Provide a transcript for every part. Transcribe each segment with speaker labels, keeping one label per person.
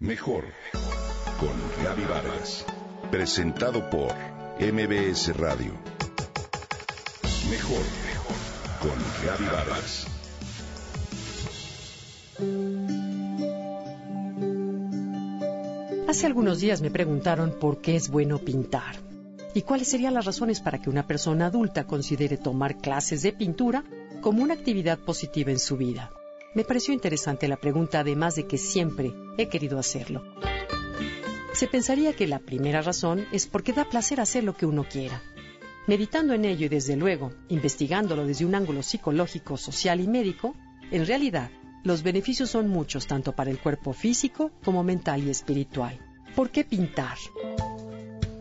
Speaker 1: Mejor con Gaby Vargas. Presentado por MBS Radio. Mejor con Gaby Vargas.
Speaker 2: Hace algunos días me preguntaron por qué es bueno pintar y cuáles serían las razones para que una persona adulta considere tomar clases de pintura como una actividad positiva en su vida. Me pareció interesante la pregunta, además de que siempre he querido hacerlo. Se pensaría que la primera razón es porque da placer hacer lo que uno quiera. Meditando en ello y desde luego investigándolo desde un ángulo psicológico, social y médico, en realidad los beneficios son muchos tanto para el cuerpo físico como mental y espiritual. ¿Por qué pintar?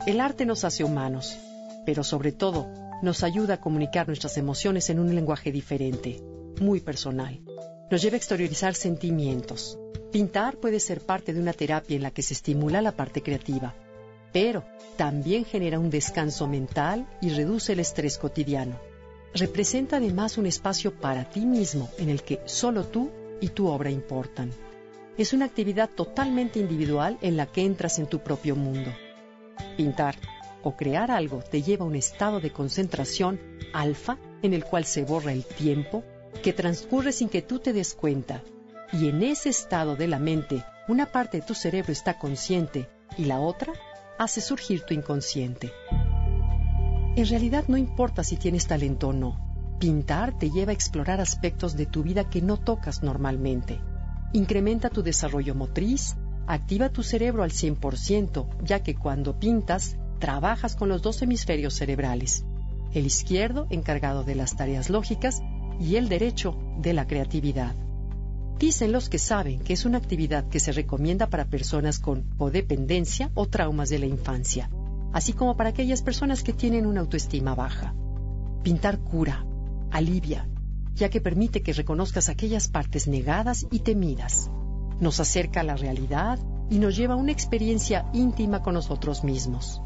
Speaker 2: El arte nos hace humanos, pero sobre todo nos ayuda a comunicar nuestras emociones en un lenguaje diferente, muy personal. Nos lleva a exteriorizar sentimientos. Pintar puede ser parte de una terapia en la que se estimula la parte creativa, pero también genera un descanso mental y reduce el estrés cotidiano. Representa además un espacio para ti mismo en el que solo tú y tu obra importan. Es una actividad totalmente individual en la que entras en tu propio mundo. Pintar o crear algo te lleva a un estado de concentración alfa en el cual se borra el tiempo que transcurre sin que tú te des cuenta. Y en ese estado de la mente, una parte de tu cerebro está consciente y la otra hace surgir tu inconsciente. En realidad no importa si tienes talento o no. Pintar te lleva a explorar aspectos de tu vida que no tocas normalmente. Incrementa tu desarrollo motriz, activa tu cerebro al 100%, ya que cuando pintas, trabajas con los dos hemisferios cerebrales. El izquierdo encargado de las tareas lógicas y el derecho de la creatividad. Dicen los que saben que es una actividad que se recomienda para personas con codependencia o traumas de la infancia, así como para aquellas personas que tienen una autoestima baja. Pintar cura, alivia, ya que permite que reconozcas aquellas partes negadas y temidas. Nos acerca a la realidad y nos lleva a una experiencia íntima con nosotros mismos.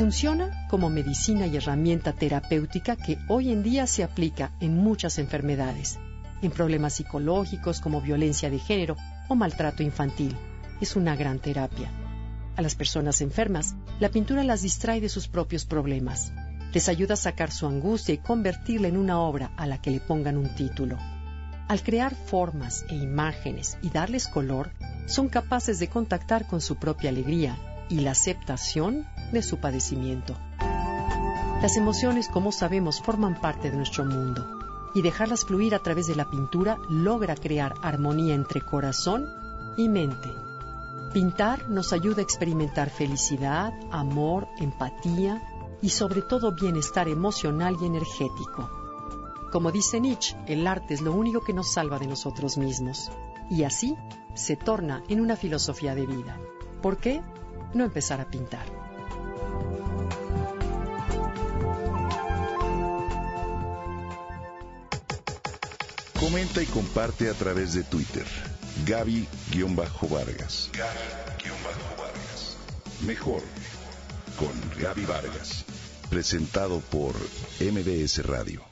Speaker 2: Funciona como medicina y herramienta terapéutica que hoy en día se aplica en muchas enfermedades, en problemas psicológicos como violencia de género o maltrato infantil. Es una gran terapia. A las personas enfermas, la pintura las distrae de sus propios problemas. Les ayuda a sacar su angustia y convertirla en una obra a la que le pongan un título. Al crear formas e imágenes y darles color, son capaces de contactar con su propia alegría y la aceptación de su padecimiento. Las emociones, como sabemos, forman parte de nuestro mundo y dejarlas fluir a través de la pintura logra crear armonía entre corazón y mente. Pintar nos ayuda a experimentar felicidad, amor, empatía y sobre todo bienestar emocional y energético. Como dice Nietzsche, el arte es lo único que nos salva de nosotros mismos y así se torna en una filosofía de vida. ¿Por qué no empezar a pintar?
Speaker 1: Comenta y comparte a través de Twitter. Gaby-Vargas. Gaby-Vargas. Mejor con Gaby Vargas. Presentado por MBS Radio.